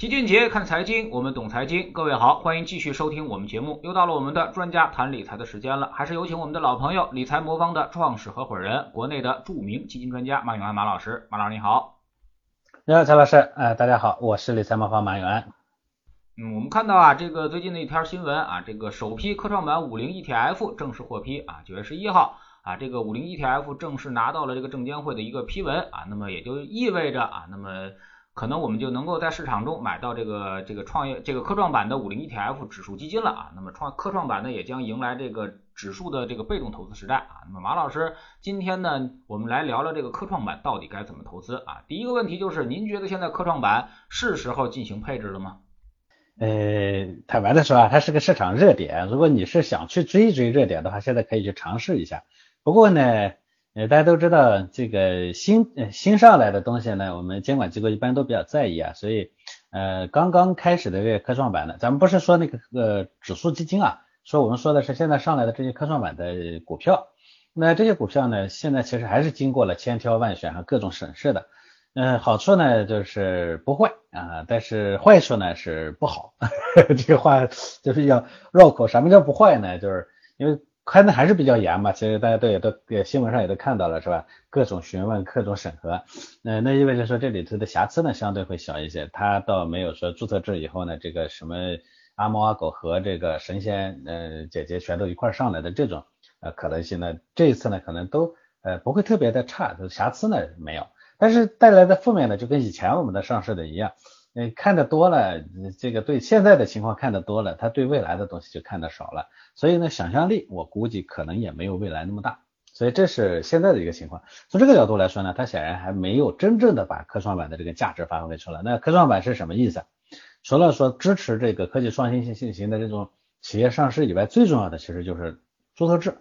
齐俊杰看财经，我们懂财经。各位好，欢迎继续收听我们节目。又到了我们的专家谈理财的时间了，还是有请我们的老朋友，理财魔方的创始合伙人，国内的著名基金专家马永安马老师。马老师你好。你好，曹老师。呃，大家好，我是理财魔方马永安。嗯，我们看到啊，这个最近的一条新闻啊，这个首批科创板五零 ETF 正式获批啊，九月十一号啊，这个五零 ETF 正式拿到了这个证监会的一个批文啊，那么也就意味着啊，那么。可能我们就能够在市场中买到这个这个创业这个科创板的五零 ETF 指数基金了啊。那么创科创板呢也将迎来这个指数的这个被动投资时代啊。那么马老师今天呢我们来聊聊这个科创板到底该怎么投资啊。第一个问题就是您觉得现在科创板是时候进行配置了吗？呃，坦白的说啊，它是个市场热点，如果你是想去追一追热点的话，现在可以去尝试一下。不过呢。大家都知道这个新新上来的东西呢，我们监管机构一般都比较在意啊，所以呃刚刚开始的这个科创板呢，咱们不是说那个呃指数基金啊，说我们说的是现在上来的这些科创板的股票，那这些股票呢，现在其实还是经过了千挑万选和各种审视的，嗯，好处呢就是不坏啊，但是坏处呢是不好，这个话就是要绕口，什么叫不坏呢？就是因为。看的还是比较严嘛，其实大家都也都新闻上也都看到了是吧？各种询问，各种审核，那那意味着说这里头的瑕疵呢相对会小一些。它倒没有说注册制以后呢，这个什么阿猫阿狗和这个神仙呃姐姐全都一块上来的这种呃可能性呢，这一次呢可能都呃不会特别的差，瑕疵呢没有，但是带来的负面呢就跟以前我们的上市的一样。嗯，看的多了，这个对现在的情况看的多了，他对未来的东西就看的少了，所以呢，想象力我估计可能也没有未来那么大，所以这是现在的一个情况。从这个角度来说呢，它显然还没有真正的把科创板的这个价值发挥出来。那科创板是什么意思？除了说支持这个科技创新性型的这种企业上市以外，最重要的其实就是注册制。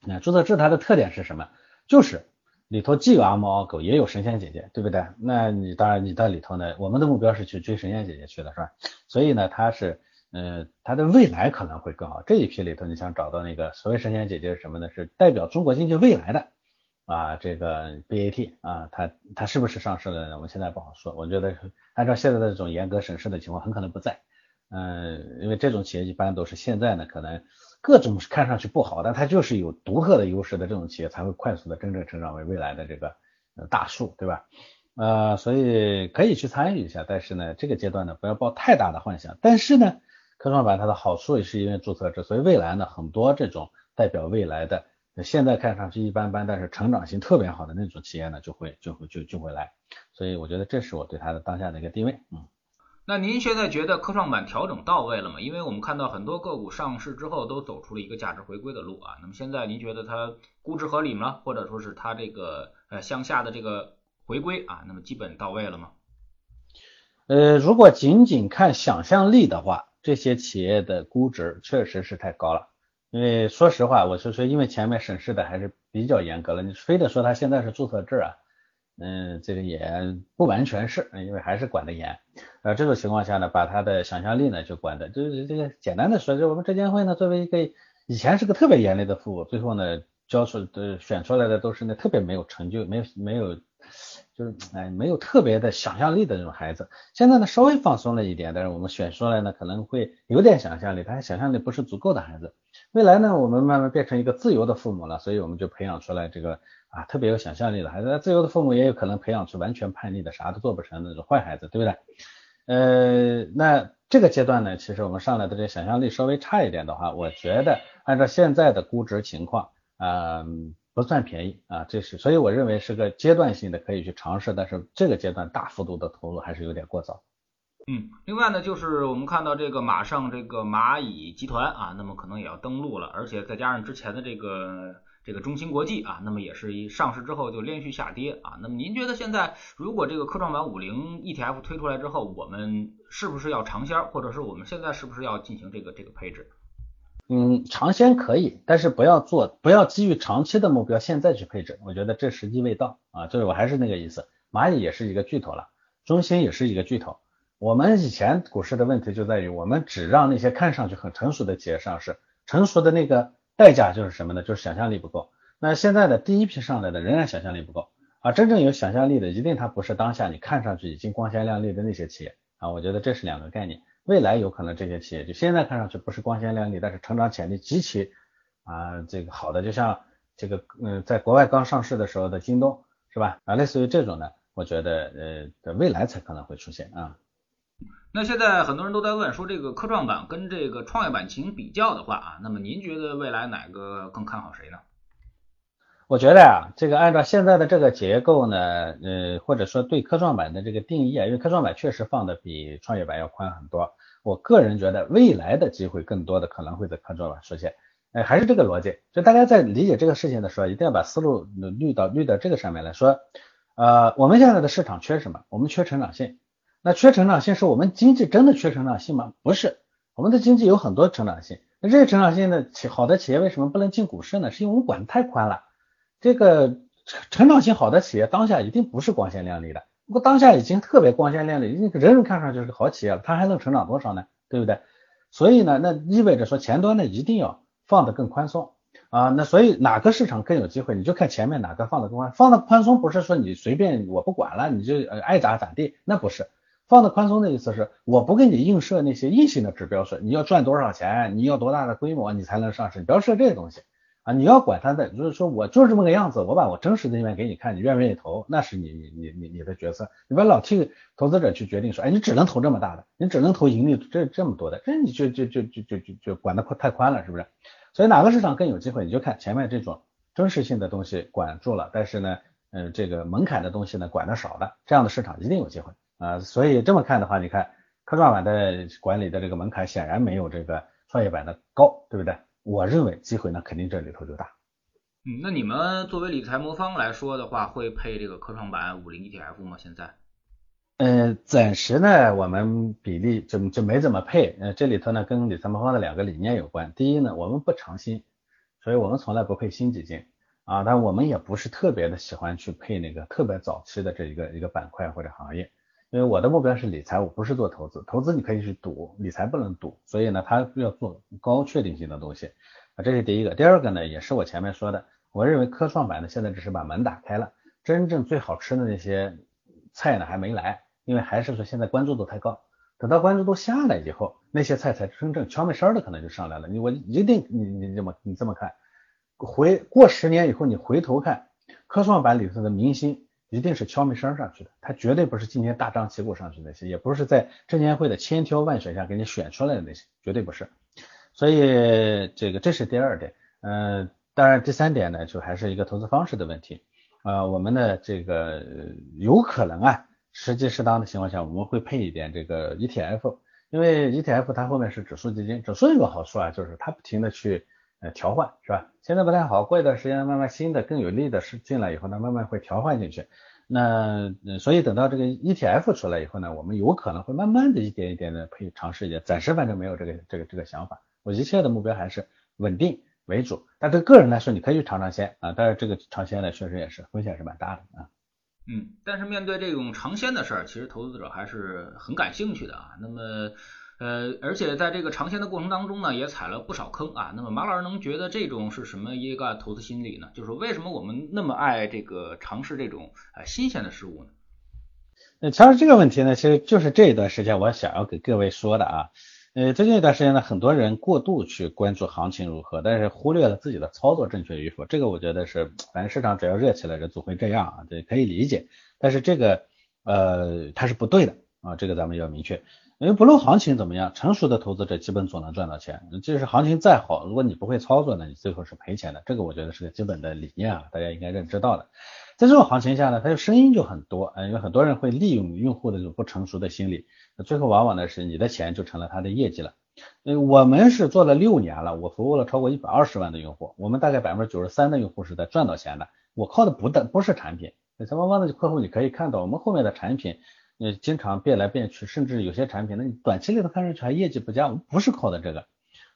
那注册制它的特点是什么？就是。里头既有阿猫阿狗，也有神仙姐姐，对不对？那你当然你在里头呢，我们的目标是去追神仙姐姐去的，是吧？所以呢，它是，呃，它的未来可能会更好。这一批里头，你想找到那个所谓神仙姐姐是什么呢？是代表中国经济未来的啊，这个 BAT 啊，它它是不是上市了呢？我们现在不好说。我觉得按照现在的这种严格审视的情况，很可能不在。嗯，因为这种企业一般都是现在呢，可能。各种看上去不好，但它就是有独特的优势的这种企业才会快速的真正成长为未来的这个大树，对吧？呃，所以可以去参与一下，但是呢，这个阶段呢不要抱太大的幻想。但是呢，科创板它的好处也是因为注册制，所以未来呢很多这种代表未来的现在看上去一般般，但是成长性特别好的那种企业呢就会就会就就会来。所以我觉得这是我对它的当下的一个定位，嗯。那您现在觉得科创板调整到位了吗？因为我们看到很多个股上市之后都走出了一个价值回归的路啊。那么现在您觉得它估值合理吗？或者说是它这个呃向下的这个回归啊，那么基本到位了吗？呃，如果仅仅看想象力的话，这些企业的估值确实是太高了。因为说实话，我是说，因为前面审视的还是比较严格了，你非得说它现在是注册制啊。嗯，这个也不完全是，因为还是管得严。呃，这种情况下呢，把他的想象力呢就管的，就是这个简单的说，就我们证监会呢作为一个以前是个特别严厉的父母，最后呢教出的选出来的都是那特别没有成就、没有没有就是哎没有特别的想象力的那种孩子。现在呢稍微放松了一点，但是我们选出来呢可能会有点想象力，但是想象力不是足够的孩子。未来呢我们慢慢变成一个自由的父母了，所以我们就培养出来这个。啊，特别有想象力的孩子，自由的父母也有可能培养出完全叛逆的、啥都做不成的那种坏孩子，对不对？呃，那这个阶段呢，其实我们上来的这想象力稍微差一点的话，我觉得按照现在的估值情况，嗯，不算便宜啊，这是，所以我认为是个阶段性的可以去尝试，但是这个阶段大幅度的投入还是有点过早。嗯，另外呢，就是我们看到这个马上这个蚂蚁集团啊，那么可能也要登陆了，而且再加上之前的这个。这个中芯国际啊，那么也是一上市之后就连续下跌啊。那么您觉得现在如果这个科创板五零 ETF 推出来之后，我们是不是要尝鲜，或者是我们现在是不是要进行这个这个配置？嗯，尝鲜可以，但是不要做，不要基于长期的目标现在去配置，我觉得这时机未到啊。就是我还是那个意思，蚂蚁也是一个巨头了，中芯也是一个巨头。我们以前股市的问题就在于，我们只让那些看上去很成熟的企业上市，成熟的那个。代价就是什么呢？就是想象力不够。那现在的第一批上来的仍然想象力不够啊！真正有想象力的，一定它不是当下你看上去已经光鲜亮丽的那些企业，啊，我觉得这是两个概念。未来有可能这些企业就现在看上去不是光鲜亮丽，但是成长潜力极其啊这个好的，就像这个嗯在国外刚上市的时候的京东是吧？啊，类似于这种呢，我觉得呃的未来才可能会出现啊。那现在很多人都在问说，这个科创板跟这个创业板进行比较的话啊，那么您觉得未来哪个更看好谁呢？我觉得呀，这个按照现在的这个结构呢，呃，或者说对科创板的这个定义啊，因为科创板确实放的比创业板要宽很多。我个人觉得未来的机会更多的可能会在科创板出现。哎，还是这个逻辑，就大家在理解这个事情的时候，一定要把思路捋到捋到这个上面来说。呃，我们现在的市场缺什么？我们缺成长性。那缺成长性是我们经济真的缺成长性吗？不是，我们的经济有很多成长性。那这些成长性的企好的企业为什么不能进股市呢？是因为我们管的太宽了。这个成长性好的企业，当下一定不是光鲜亮丽的。如果当下已经特别光鲜亮丽，人人看上去是好企业了，它还能成长多少呢？对不对？所以呢，那意味着说前端呢一定要放得更宽松啊。那所以哪个市场更有机会，你就看前面哪个放得更宽。放的宽松不是说你随便我不管了，你就爱咋咋地，那不是。放的宽松的意思是，我不给你硬设那些硬性的指标，是你要赚多少钱，你要多大的规模，你才能上市，你不要设这些东西。啊，你要管他的，就是说我就是这么个样子，我把我真实的一面给你看，你愿不愿意投，那是你你你你的角色，你不要老替投资者去决定说，哎，你只能投这么大的，你只能投盈利这这么多的，这你就就就就就就就管的太宽了，是不是？所以哪个市场更有机会，你就看前面这种真实性的东西管住了，但是呢，嗯，这个门槛的东西呢管的少了，这样的市场一定有机会啊。所以这么看的话，你看科创板的管理的这个门槛显然没有这个创业板的高，对不对？我认为机会呢，肯定这里头就大。嗯，那你们作为理财魔方来说的话，会配这个科创板五零 ETF 吗？现在？嗯，暂时呢，我们比例就就没怎么配。呃，这里头呢，跟理财魔方的两个理念有关。第一呢，我们不长新，所以我们从来不配新基金啊。但我们也不是特别的喜欢去配那个特别早期的这一个一个板块或者行业。因为我的目标是理财，我不是做投资。投资你可以去赌，理财不能赌。所以呢，它要做高确定性的东西啊，这是第一个。第二个呢，也是我前面说的，我认为科创板呢现在只是把门打开了，真正最好吃的那些菜呢还没来，因为还是说现在关注度太高。等到关注度下来以后，那些菜才真正悄没声的可能就上来了。你我一定你你这么你这么看，回过十年以后你回头看科创板里头的明星。一定是敲门声上去的，它绝对不是今天大张旗鼓上去那些，也不是在证监会的千挑万选下给你选出来的那些，绝对不是。所以这个这是第二点，嗯，当然第三点呢，就还是一个投资方式的问题。呃，我们的这个有可能啊，时机适当的情况下，我们会配一点这个 ETF，因为 ETF 它后面是指数基金，指数有个好处啊，就是它不停的去。调换是吧？现在不太好，过一段时间慢慢新的更有利的是进来以后呢，慢慢会调换进去。那所以等到这个 ETF 出来以后呢，我们有可能会慢慢的一点一点的配尝试一点。暂时反正没有这个这个这个想法。我一切的目标还是稳定为主。但对个人来说，你可以去尝尝鲜啊，但是这个尝鲜呢，确实也是风险是蛮大的啊。嗯，但是面对这种尝鲜的事儿，其实投资者还是很感兴趣的啊。那么。呃，而且在这个尝鲜的过程当中呢，也踩了不少坑啊。那么马老师能觉得这种是什么一个投资心理呢？就是为什么我们那么爱这个尝试这种呃新鲜的事物呢？呃，其实这个问题呢，其实就是这一段时间我想要给各位说的啊。呃，最近一段时间呢，很多人过度去关注行情如何，但是忽略了自己的操作正确与否。这个我觉得是，反正市场只要热起来，人总会这样啊，这可以理解。但是这个呃，它是不对的啊，这个咱们要明确。因为不论行情怎么样，成熟的投资者基本总能赚到钱。即使行情再好，如果你不会操作呢，你最后是赔钱的。这个我觉得是个基本的理念啊，大家应该认知到的。在这种行情下呢，它的声音就很多，嗯，有很多人会利用用户的这种不成熟的心理，那最后往往呢是你的钱就成了他的业绩了。嗯，我们是做了六年了，我服务了超过一百二十万的用户，我们大概百分之九十三的用户是在赚到钱的。我靠的不但不是产品，咱们方的客户你可以看到我们后面的产品。呃，经常变来变去，甚至有些产品，那你短期里头看上去还业绩不佳，我们不是靠的这个，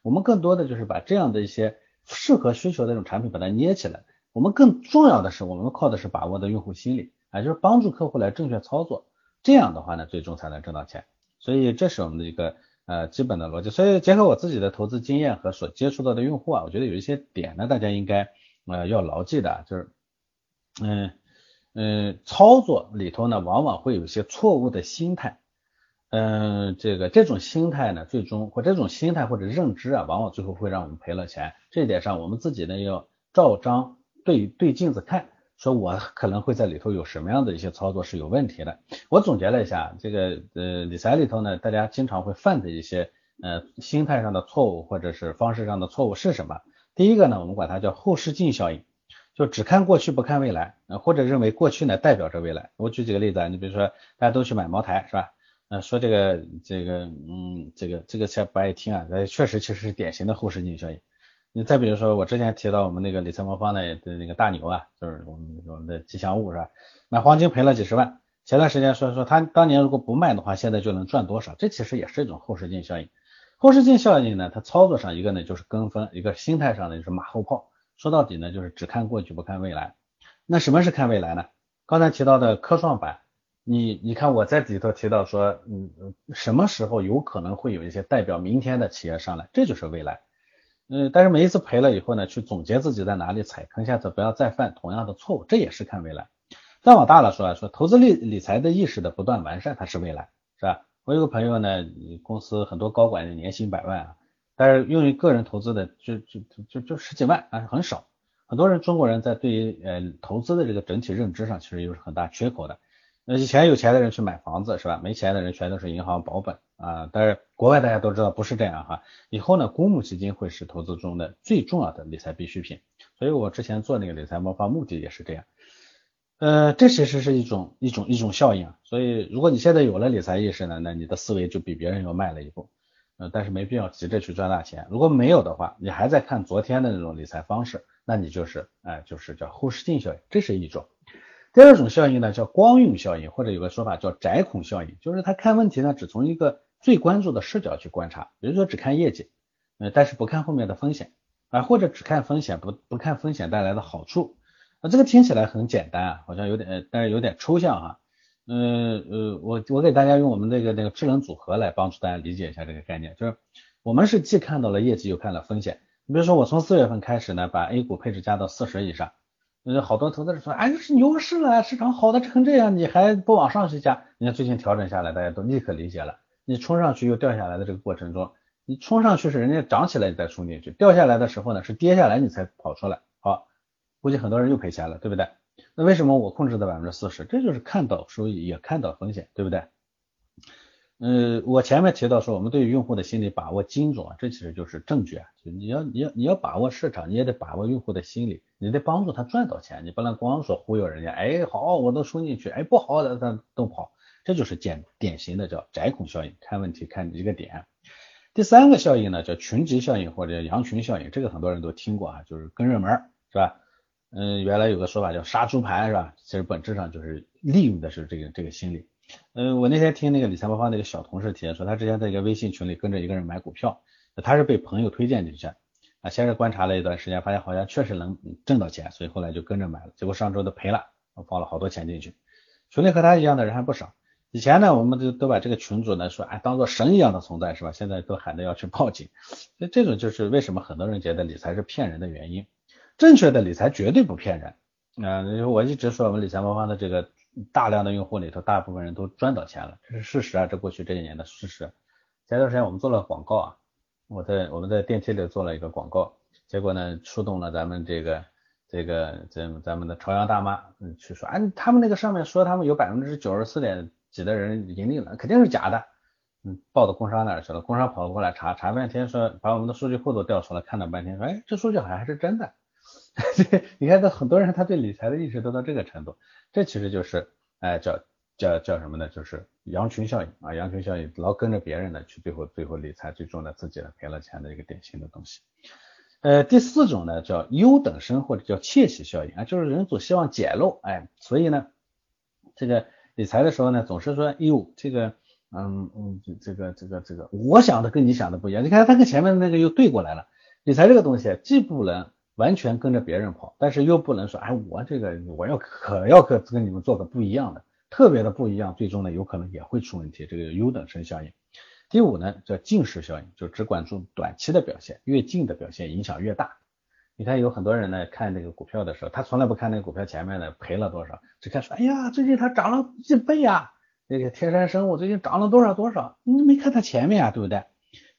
我们更多的就是把这样的一些适合需求的这种产品把它捏起来。我们更重要的是，我们靠的是把握的用户心理，啊，就是帮助客户来正确操作，这样的话呢，最终才能挣到钱。所以这是我们的一个呃基本的逻辑。所以结合我自己的投资经验和所接触到的用户啊，我觉得有一些点呢，大家应该呃要牢记的，就是嗯。嗯，操作里头呢，往往会有一些错误的心态嗯，这个这种心态呢，最终或这种心态或者认知啊，往往最后会让我们赔了钱。这一点上，我们自己呢要照章对对镜子看，说我可能会在里头有什么样的一些操作是有问题的。我总结了一下，这个呃理财里头呢，大家经常会犯的一些呃心态上的错误或者是方式上的错误是什么？第一个呢，我们管它叫后视镜效应，就只看过去不看未来，或者认为过去呢代表着未来。我举几个例子啊，你比如说大家都去买茅台是吧？呃，说这个这个，嗯，这个这个才不爱听啊，呃，确实其实是典型的后视镜效应。你再比如说，我之前提到我们那个理财魔方的的那个大牛啊，就是我们我们的吉祥物是吧？买黄金赔了几十万，前段时间说说他当年如果不卖的话，现在就能赚多少？这其实也是一种后视镜效应。后视镜效应呢，它操作上一个呢就是跟风，一个心态上呢就是马后炮。说到底呢，就是只看过去不看未来。那什么是看未来呢？刚才提到的科创板。你你看我在里头提到说，嗯什么时候有可能会有一些代表明天的企业上来，这就是未来。嗯，但是每一次赔了以后呢，去总结自己在哪里踩坑，下次不要再犯同样的错误，这也是看未来。再往大了说，说投资理理财的意识的不断完善，它是未来，是吧？我有个朋友呢，公司很多高管年薪百万啊，但是用于个人投资的就就就就十几万啊，很少。很多人中国人在对于呃投资的这个整体认知上，其实有很大缺口的。那以前有钱的人去买房子是吧？没钱的人全都是银行保本啊。但是国外大家都知道不是这样哈。以后呢，公募基金会是投资中的最重要的理财必需品。所以我之前做那个理财魔方目的也是这样。呃，这其实是一种一种一种效应。所以如果你现在有了理财意识呢，那你的思维就比别人要迈了一步。呃，但是没必要急着去赚大钱。如果没有的话，你还在看昨天的那种理财方式，那你就是哎，就是叫后视镜效应，这是一种。第二种效应呢，叫光晕效应，或者有个说法叫窄孔效应，就是他看问题呢，只从一个最关注的视角去观察，比如说只看业绩，呃，但是不看后面的风险啊，或者只看风险，不不看风险带来的好处，啊，这个听起来很简单啊，好像有点，但是有点抽象哈，呃呃，我我给大家用我们这个那个智能组合来帮助大家理解一下这个概念，就是我们是既看到了业绩，又看了风险，你比如说我从四月份开始呢，把 A 股配置加到四十以上。有好多投资者说，哎，是牛市了，市场好的成这样，你还不往上去加？你看最近调整下来，大家都立刻理解了。你冲上去又掉下来的这个过程中，你冲上去是人家涨起来你再冲进去，掉下来的时候呢是跌下来你才跑出来。好，估计很多人又赔钱了，对不对？那为什么我控制在百分之四十？这就是看到收益也看到风险，对不对？嗯，我前面提到说，我们对于用户的心理把握精准，这其实就是证据啊。就你要你要你要把握市场，你也得把握用户的心理，你得帮助他赚到钱，你不能光说忽悠人家。哎，好，我都输进去，哎，不好的他都跑，这就是典典型的叫窄孔效应，看问题看一个点。第三个效应呢，叫群集效应或者羊群效应，这个很多人都听过啊，就是跟热门是吧？嗯，原来有个说法叫杀猪盘是吧？其实本质上就是利用的是这个这个心理。嗯，我那天听那个理财魔方那个小同事提说，他之前在一个微信群里跟着一个人买股票，他是被朋友推荐进去啊，先是观察了一段时间，发现好像确实能挣到钱，所以后来就跟着买了，结果上周都赔了，我放了好多钱进去。群里和他一样的人还不少，以前呢，我们都都把这个群主呢说，哎，当做神一样的存在是吧？现在都喊着要去报警，所以这种就是为什么很多人觉得理财是骗人的原因。正确的理财绝对不骗人，嗯，我一直说我们理财魔方的这个。大量的用户里头，大部分人都赚到钱了，这是事实啊，这过去这一年的事实。前段时间我们做了广告啊，我在我们在电梯里做了一个广告，结果呢触动了咱们这个这个咱咱们的朝阳大妈，嗯，去说，哎，他们那个上面说他们有百分之九十四点几的人盈利了，肯定是假的，嗯，报到工商那儿去了，工商跑过来查查半天，说把我们的数据库都调出来看了半天，说，哎，这数据好像还是真的。你看，这很多人他对理财的意识都到这个程度，这其实就是哎叫叫叫什么呢？就是羊群效应啊，羊群效应老跟着别人的去，最后最后理财最终呢自己呢赔了钱的一个典型的东西。呃，第四种呢叫优等生或者叫窃喜效应啊，就是人总希望捡漏，哎，所以呢这个理财的时候呢总是说，呦这个嗯嗯这个这个这个我想的跟你想的不一样，你看他跟前面那个又对过来了，理财这个东西既不能。完全跟着别人跑，但是又不能说，哎，我这个我要可要可跟你们做个不一样的，特别的不一样，最终呢有可能也会出问题。这个优等生效应。第五呢叫近视效应，就只关注短期的表现，越近的表现影响越大。你看有很多人呢看那个股票的时候，他从来不看那个股票前面的赔了多少，只看说，哎呀，最近它涨了一倍呀，那个天山生物最近涨了多少多少，你没看它前面啊，对不对？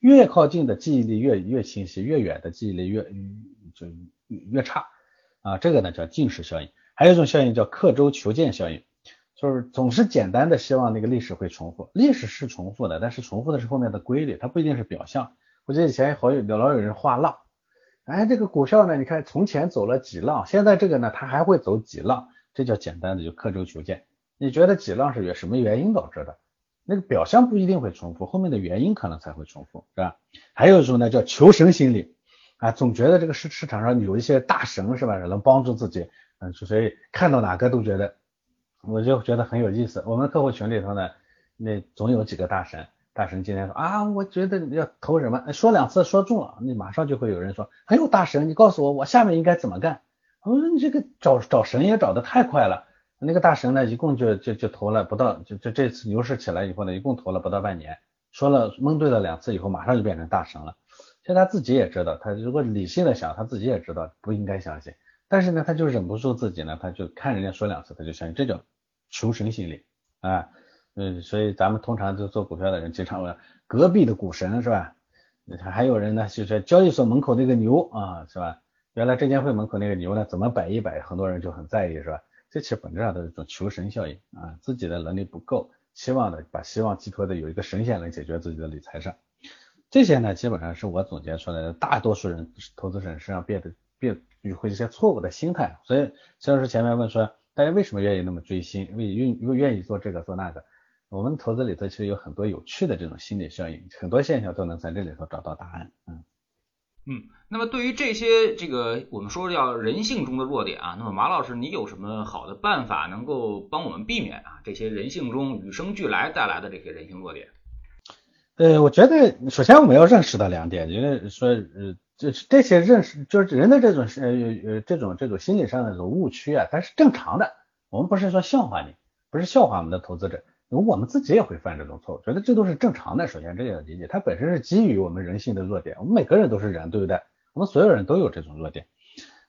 越靠近的记忆力越越清晰，越远的记忆力越就越差啊。这个呢叫近视效应。还有一种效应叫刻舟求剑效应，就是总是简单的希望那个历史会重复，历史是重复的，但是重复的是后面的规律，它不一定是表象。我记得以前好有老有人画浪，哎，这个股票呢，你看从前走了几浪，现在这个呢，它还会走几浪，这叫简单的就刻舟求剑。你觉得几浪是原什么原因导致的？那个表象不一定会重复，后面的原因可能才会重复，是吧？还有一种呢叫求神心理啊，总觉得这个市市场上有一些大神是吧，能帮助自己，嗯，所以看到哪个都觉得，我就觉得很有意思。我们客户群里头呢，那总有几个大神，大神今天说啊，我觉得要投什么，说两次说中了，你马上就会有人说，很有大神，你告诉我我下面应该怎么干？我说你这个找找神也找的太快了。那个大神呢，一共就就就投了不到，就就这次牛市起来以后呢，一共投了不到半年，说了蒙对了两次以后，马上就变成大神了。其实他自己也知道，他如果理性的想，他自己也知道不应该相信，但是呢，他就忍不住自己呢，他就看人家说两次，他就相信，这叫求神心理啊。嗯，所以咱们通常就做股票的人经常问隔壁的股神是吧？还有人呢，就是交易所门口那个牛啊，是吧？原来证监会门口那个牛呢，怎么摆一摆，很多人就很在意是吧？这其实本质上都是一种求神效应啊，自己的能力不够，期望的把希望寄托的有一个神仙能解决自己的理财上，这些呢基本上是我总结出来的，大多数人投资人身上变得变与会一些错误的心态，所以肖老师前面问说大家为什么愿意那么追星，为愿又愿意做这个做那个，我们投资里头其实有很多有趣的这种心理效应，很多现象都能在这里头找到答案，嗯。嗯，那么对于这些这个我们说叫人性中的弱点啊，那么马老师你有什么好的办法能够帮我们避免啊这些人性中与生俱来带来的这些人性弱点？呃，我觉得首先我们要认识到两点，因为说呃这这些认识就是人的这种呃呃这种这种心理上的这种误区啊，它是正常的，我们不是说笑话你，不是笑话我们的投资者。我们自己也会犯这种错误，觉得这都是正常的。首先这个要理解，它本身是基于我们人性的弱点。我们每个人都是人，对不对？我们所有人都有这种弱点。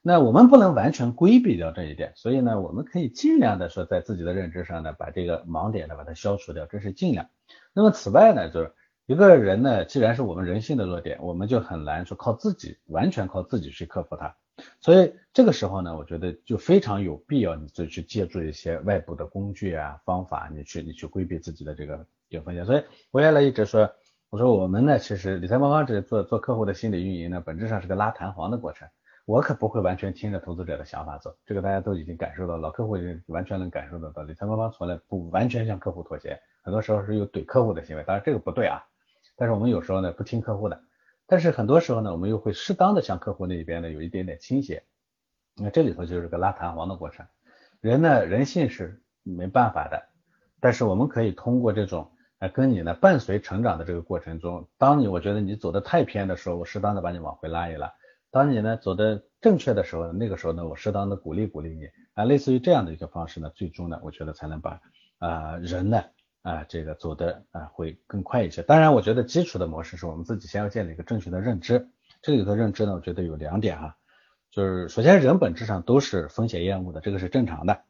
那我们不能完全规避掉这一点，所以呢，我们可以尽量的说，在自己的认知上呢，把这个盲点呢把它消除掉，这是尽量。那么此外呢，就是一个人呢，既然是我们人性的弱点，我们就很难说靠自己完全靠自己去克服它。所以这个时候呢，我觉得就非常有必要，你就去借助一些外部的工具啊、方法，你去你去规避自己的这个有风险。所以我原来一直说，我说我们呢，其实理财魔方这做做客户的心理运营呢，本质上是个拉弹簧的过程。我可不会完全听着投资者的想法走，这个大家都已经感受到，老客户也完全能感受得到。理财魔方从来不完全向客户妥协，很多时候是有怼客户的行为，当然这个不对啊。但是我们有时候呢，不听客户的。但是很多时候呢，我们又会适当的向客户那边呢有一点点倾斜，那这里头就是个拉弹簧的过程。人呢，人性是没办法的，但是我们可以通过这种呃跟你呢伴随成长的这个过程中，当你我觉得你走的太偏的时候，我适当的把你往回拉一拉；当你呢走的正确的时候，那个时候呢我适当的鼓励鼓励你啊，类似于这样的一个方式呢，最终呢我觉得才能把啊人呢。啊，这个走的啊会更快一些。当然，我觉得基础的模式是我们自己先要建立一个正确的认知。这里头认知呢，我觉得有两点哈，就是首先人本质上都是风险厌恶的，这个是正常的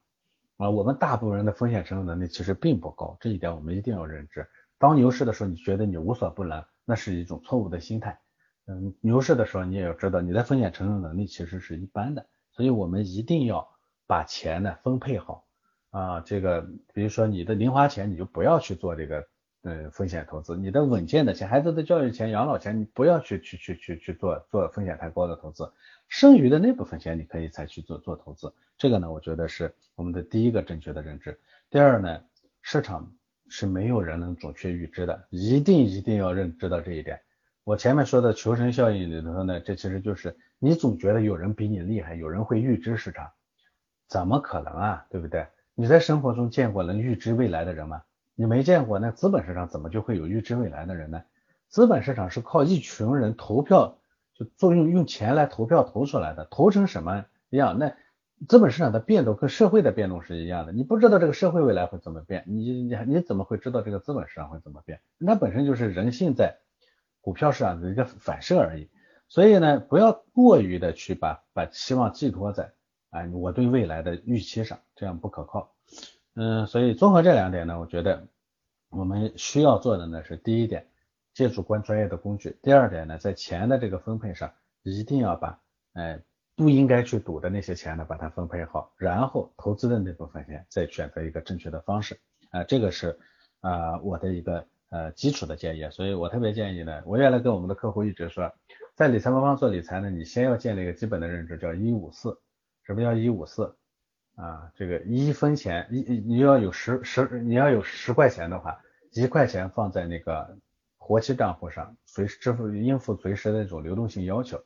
啊。我们大部分人的风险承受能力其实并不高，这一点我们一定要认知。当牛市的时候，你觉得你无所不能，那是一种错误的心态。嗯，牛市的时候，你也要知道你的风险承受能力其实是一般的，所以我们一定要把钱呢分配好。啊，这个比如说你的零花钱，你就不要去做这个呃风险投资。你的稳健的钱，孩子的教育钱、养老钱，你不要去去去去去做做风险太高的投资。剩余的那部分钱，你可以才去做做投资。这个呢，我觉得是我们的第一个正确的认知。第二呢，市场是没有人能准确预知的，一定一定要认知到这一点。我前面说的求生效应里头呢，这其实就是你总觉得有人比你厉害，有人会预知市场，怎么可能啊？对不对？你在生活中见过能预知未来的人吗？你没见过，那资本市场怎么就会有预知未来的人呢？资本市场是靠一群人投票，就作用用钱来投票投出来的，投成什么样？那资本市场的变动跟社会的变动是一样的，你不知道这个社会未来会怎么变，你你你怎么会知道这个资本市场会怎么变？那本身就是人性在股票市场的一个反射而已。所以呢，不要过于的去把把期望寄托在。哎，我对未来的预期上，这样不可靠。嗯，所以综合这两点呢，我觉得我们需要做的呢是第一点，借助关专业的工具；第二点呢，在钱的这个分配上，一定要把，哎，不应该去赌的那些钱呢，把它分配好，然后投资的那部分钱再选择一个正确的方式，啊，这个是啊我的一个呃基础的建议，所以我特别建议呢，我原来跟我们的客户一直说，在理财魔方做理财呢，你先要建立一个基本的认知，叫一五四，什么叫一五四？啊，这个一分钱一你要有十十你要有十块钱的话，一块钱放在那个活期账户上，随时支付应付随时的那种流动性要求。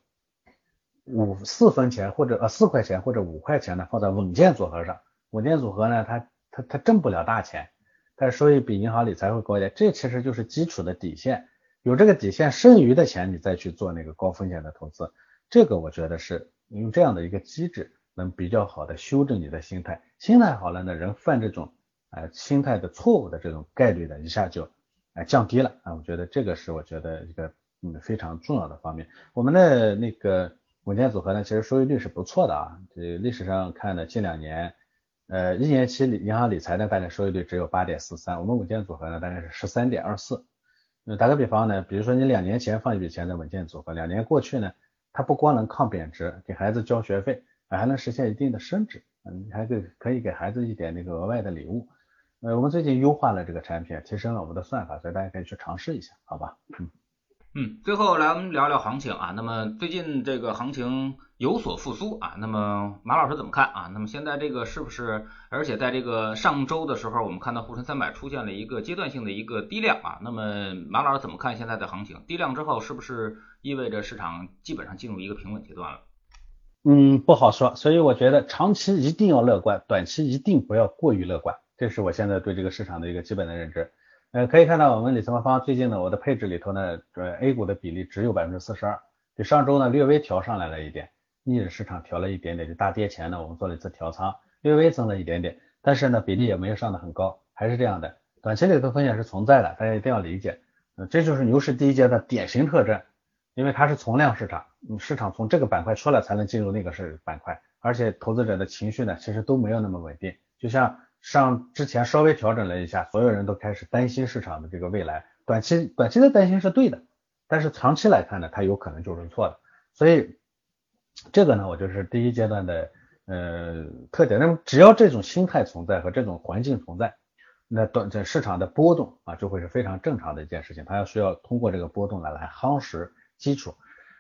五四分钱或者呃四块钱或者五块钱呢，放在稳健组合上。稳健组合呢，它它它挣不了大钱，但是收益比银行理财会高一点。这其实就是基础的底线，有这个底线，剩余的钱你再去做那个高风险的投资。这个我觉得是用这样的一个机制。能比较好的修正你的心态，心态好了呢，人犯这种呃心态的错误的这种概率呢，一下就呃降低了啊。我觉得这个是我觉得一个嗯非常重要的方面。我们的那个稳健组合呢，其实收益率是不错的啊。这历史上看呢，近两年呃一年期银行理财呢，大概收益率只有八点四三，我们稳健组合呢大概是十三点二四。那打个比方呢，比如说你两年前放一笔钱在稳健组合，两年过去呢，它不光能抗贬值，给孩子交学费。还能实现一定的升值，嗯，还可可以给孩子一点那个额外的礼物，呃，我们最近优化了这个产品，提升了我们的算法，所以大家可以去尝试一下，好吧？嗯嗯，最后来我们聊聊行情啊，那么最近这个行情有所复苏啊，那么马老师怎么看啊？那么现在这个是不是，而且在这个上周的时候，我们看到沪深三百出现了一个阶段性的一个低量啊，那么马老师怎么看现在的行情？低量之后是不是意味着市场基本上进入一个平稳阶段了？嗯，不好说，所以我觉得长期一定要乐观，短期一定不要过于乐观，这是我现在对这个市场的一个基本的认知。呃，可以看到我们理财魔方最近呢，我的配置里头呢，呃，A 股的比例只有百分之四十二，比上周呢略微调上来了一点，逆着市场调了一点点，就大跌前呢，我们做了一次调仓，略微增了一点点，但是呢，比例也没有上的很高，还是这样的，短期里头风险是存在的，大家一定要理解，呃，这就是牛市第一阶段典型特征。因为它是从量市场，市场从这个板块出来才能进入那个是板块，而且投资者的情绪呢，其实都没有那么稳定。就像上之前稍微调整了一下，所有人都开始担心市场的这个未来，短期短期的担心是对的，但是长期来看呢，它有可能就是错的。所以这个呢，我就是第一阶段的呃特点。那么只要这种心态存在和这种环境存在，那短这市场的波动啊，就会是非常正常的一件事情。它要需要通过这个波动呢来夯实。基础，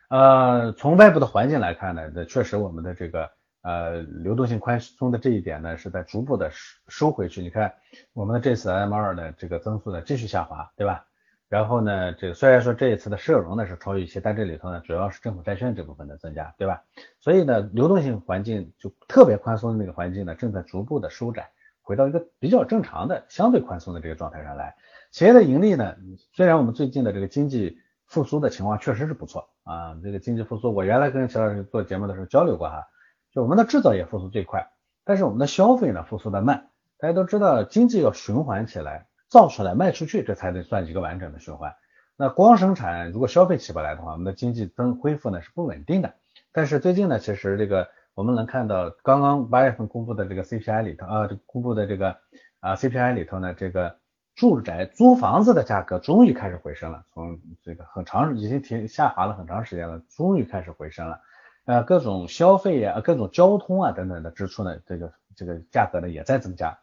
呃，从外部的环境来看呢，这确实我们的这个呃流动性宽松的这一点呢，是在逐步的收收回去。你看我们的这次 M 二的这个增速呢继续下滑，对吧？然后呢，这个虽然说这一次的社融呢是超预期，但这里头呢主要是政府债券这部分的增加，对吧？所以呢，流动性环境就特别宽松的那个环境呢，正在逐步的收窄，回到一个比较正常的相对宽松的这个状态上来。企业的盈利呢，虽然我们最近的这个经济复苏的情况确实是不错啊，这个经济复苏，我原来跟齐老师做节目的时候交流过哈，就我们的制造业复苏最快，但是我们的消费呢复苏的慢。大家都知道，经济要循环起来，造出来卖出去，这才能算一个完整的循环。那光生产，如果消费起不来的话，我们的经济增恢复呢是不稳定的。但是最近呢，其实这个我们能看到，刚刚八月份公布的这个 CPI 里头啊，公布的这个啊 CPI 里头呢，这个。住宅租房子的价格终于开始回升了，从这个很长已经停下滑了很长时间了，终于开始回升了。呃，各种消费呀、各种交通啊等等的支出呢，这个这个价格呢也在增加。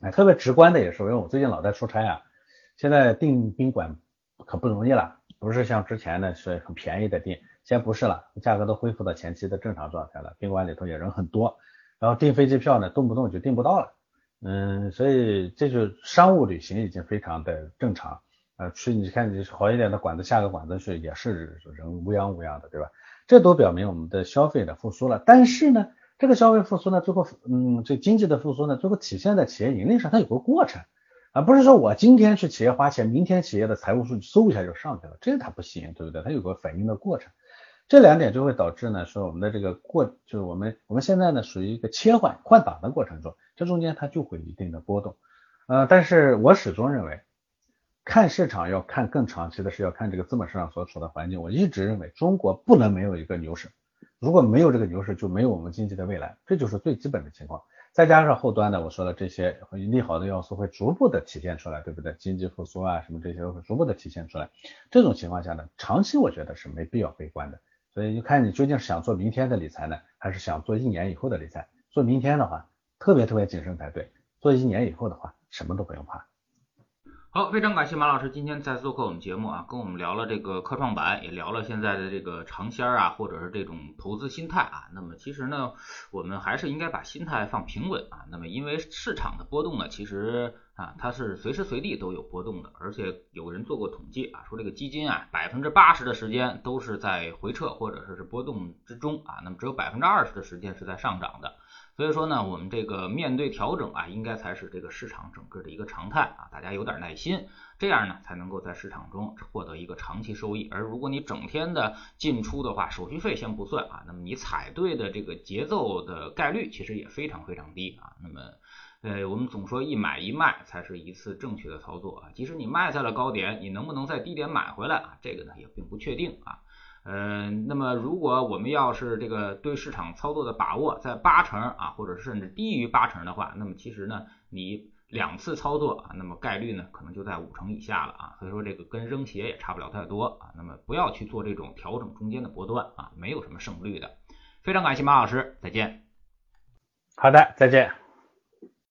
哎，特别直观的也是，因为我最近老在出差啊，现在订宾馆可不容易了，不是像之前呢是很便宜的订，现在不是了，价格都恢复到前期的正常状态了，宾馆里头也人很多，然后订飞机票呢动不动就订不到了。嗯，所以这就商务旅行已经非常的正常，呃，去你看你好一点的馆子下个馆子去也是人乌泱乌泱的，对吧？这都表明我们的消费的复苏了。但是呢，这个消费复苏呢，最后嗯，这经济的复苏呢，最后体现在企业盈利上，它有个过程，而不是说我今天去企业花钱，明天企业的财务数据嗖一下就上去了，这它不行，对不对？它有个反应的过程。这两点就会导致呢，说我们的这个过，就是我们我们现在呢属于一个切换换挡的过程中，这中间它就会一定的波动，呃，但是我始终认为，看市场要看更长期的是要看这个资本市场所处的环境。我一直认为中国不能没有一个牛市，如果没有这个牛市，就没有我们经济的未来，这就是最基本的情况。再加上后端的我说的这些利好的要素会逐步的体现出来，对不对？经济复苏啊什么这些会逐步的体现出来。这种情况下呢，长期我觉得是没必要悲观的。所以就看你究竟是想做明天的理财呢，还是想做一年以后的理财？做明天的话，特别特别谨慎才对；做一年以后的话，什么都不用怕。好，非常感谢马老师今天再次做客我们节目啊，跟我们聊了这个科创板，也聊了现在的这个尝鲜啊，或者是这种投资心态啊。那么其实呢，我们还是应该把心态放平稳啊。那么因为市场的波动呢，其实啊它是随时随地都有波动的，而且有人做过统计啊，说这个基金啊百分之八十的时间都是在回撤或者说是波动之中啊，那么只有百分之二十的时间是在上涨的。所以说呢，我们这个面对调整啊，应该才是这个市场整个的一个常态啊，大家有点耐心，这样呢才能够在市场中获得一个长期收益。而如果你整天的进出的话，手续费先不算啊，那么你踩对的这个节奏的概率其实也非常非常低啊。那么呃，我们总说一买一卖才是一次正确的操作啊，即使你卖在了高点，你能不能在低点买回来啊？这个呢也并不确定啊。呃，那么如果我们要是这个对市场操作的把握在八成啊，或者甚至低于八成的话，那么其实呢，你两次操作啊，那么概率呢可能就在五成以下了啊。所以说这个跟扔鞋也差不了太多啊。那么不要去做这种调整中间的波段啊，没有什么胜率的。非常感谢马老师，再见。好的，再见。